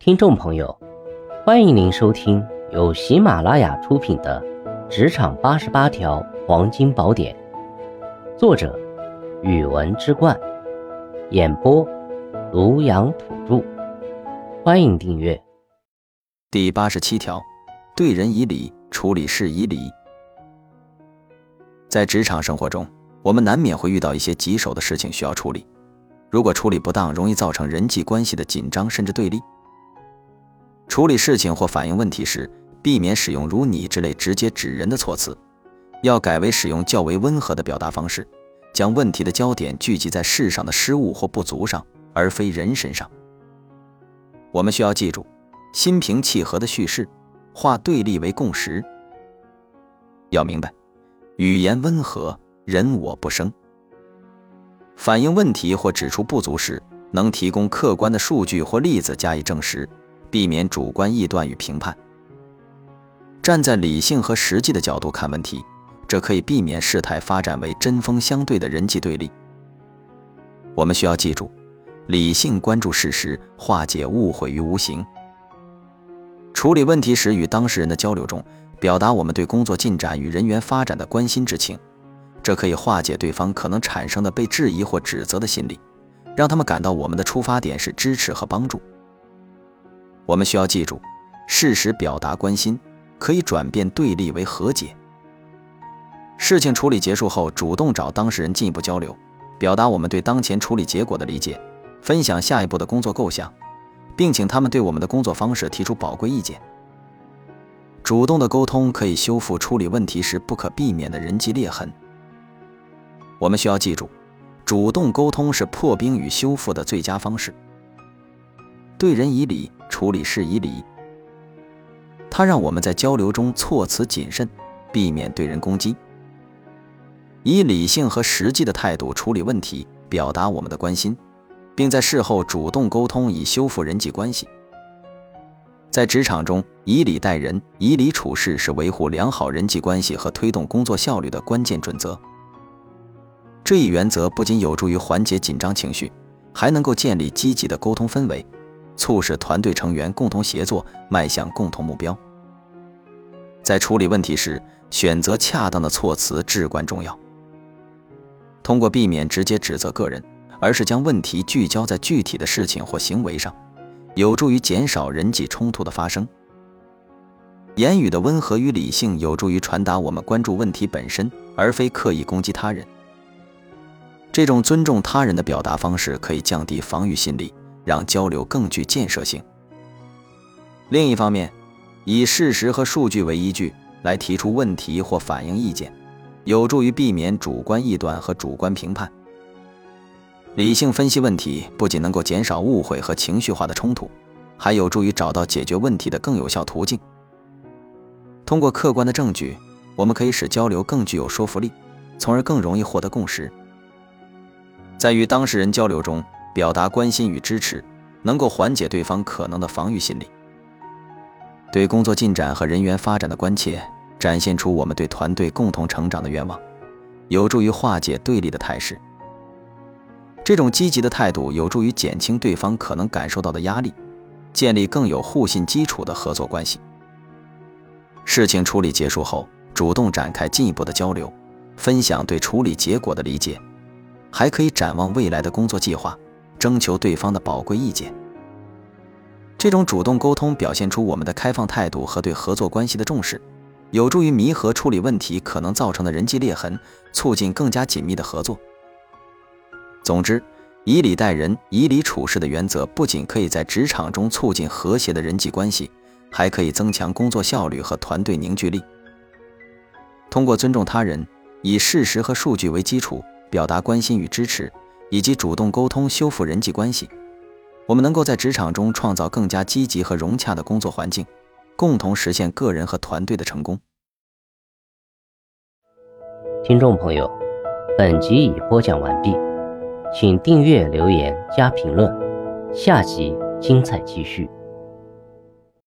听众朋友，欢迎您收听由喜马拉雅出品的《职场八十八条黄金宝典》，作者：语文之冠，演播：庐阳土著。欢迎订阅。第八十七条，对人以礼，处理事以礼。在职场生活中，我们难免会遇到一些棘手的事情需要处理，如果处理不当，容易造成人际关系的紧张甚至对立。处理事情或反映问题时，避免使用如“你”之类直接指人的措辞，要改为使用较为温和的表达方式，将问题的焦点聚集在事上的失误或不足上，而非人身上。我们需要记住，心平气和的叙事，化对立为共识。要明白，语言温和，人我不生。反映问题或指出不足时，能提供客观的数据或例子加以证实。避免主观臆断与评判，站在理性和实际的角度看问题，这可以避免事态发展为针锋相对的人际对立。我们需要记住，理性关注事实，化解误会于无形。处理问题时，与当事人的交流中，表达我们对工作进展与人员发展的关心之情，这可以化解对方可能产生的被质疑或指责的心理，让他们感到我们的出发点是支持和帮助。我们需要记住，适时表达关心，可以转变对立为和解。事情处理结束后，主动找当事人进一步交流，表达我们对当前处理结果的理解，分享下一步的工作构想，并请他们对我们的工作方式提出宝贵意见。主动的沟通可以修复处理问题时不可避免的人际裂痕。我们需要记住，主动沟通是破冰与修复的最佳方式。对人以礼。处理事以理，它让我们在交流中措辞谨慎，避免对人攻击，以理性和实际的态度处理问题，表达我们的关心，并在事后主动沟通以修复人际关系。在职场中，以礼待人、以礼处事是维护良好人际关系和推动工作效率的关键准则。这一原则不仅有助于缓解紧张情绪，还能够建立积极的沟通氛围。促使团队成员共同协作，迈向共同目标。在处理问题时，选择恰当的措辞至关重要。通过避免直接指责个人，而是将问题聚焦在具体的事情或行为上，有助于减少人际冲突的发生。言语的温和与理性有助于传达我们关注问题本身，而非刻意攻击他人。这种尊重他人的表达方式可以降低防御心理。让交流更具建设性。另一方面，以事实和数据为依据来提出问题或反映意见，有助于避免主观臆断和主观评判。理性分析问题不仅能够减少误会和情绪化的冲突，还有助于找到解决问题的更有效途径。通过客观的证据，我们可以使交流更具有说服力，从而更容易获得共识。在与当事人交流中。表达关心与支持，能够缓解对方可能的防御心理；对工作进展和人员发展的关切，展现出我们对团队共同成长的愿望，有助于化解对立的态势。这种积极的态度有助于减轻对方可能感受到的压力，建立更有互信基础的合作关系。事情处理结束后，主动展开进一步的交流，分享对处理结果的理解，还可以展望未来的工作计划。征求对方的宝贵意见，这种主动沟通表现出我们的开放态度和对合作关系的重视，有助于弥合处理问题可能造成的人际裂痕，促进更加紧密的合作。总之，以礼待人、以礼处事的原则不仅可以在职场中促进和谐的人际关系，还可以增强工作效率和团队凝聚力。通过尊重他人，以事实和数据为基础，表达关心与支持。以及主动沟通修复人际关系，我们能够在职场中创造更加积极和融洽的工作环境，共同实现个人和团队的成功。听众朋友，本集已播讲完毕，请订阅、留言、加评论，下集精彩继续。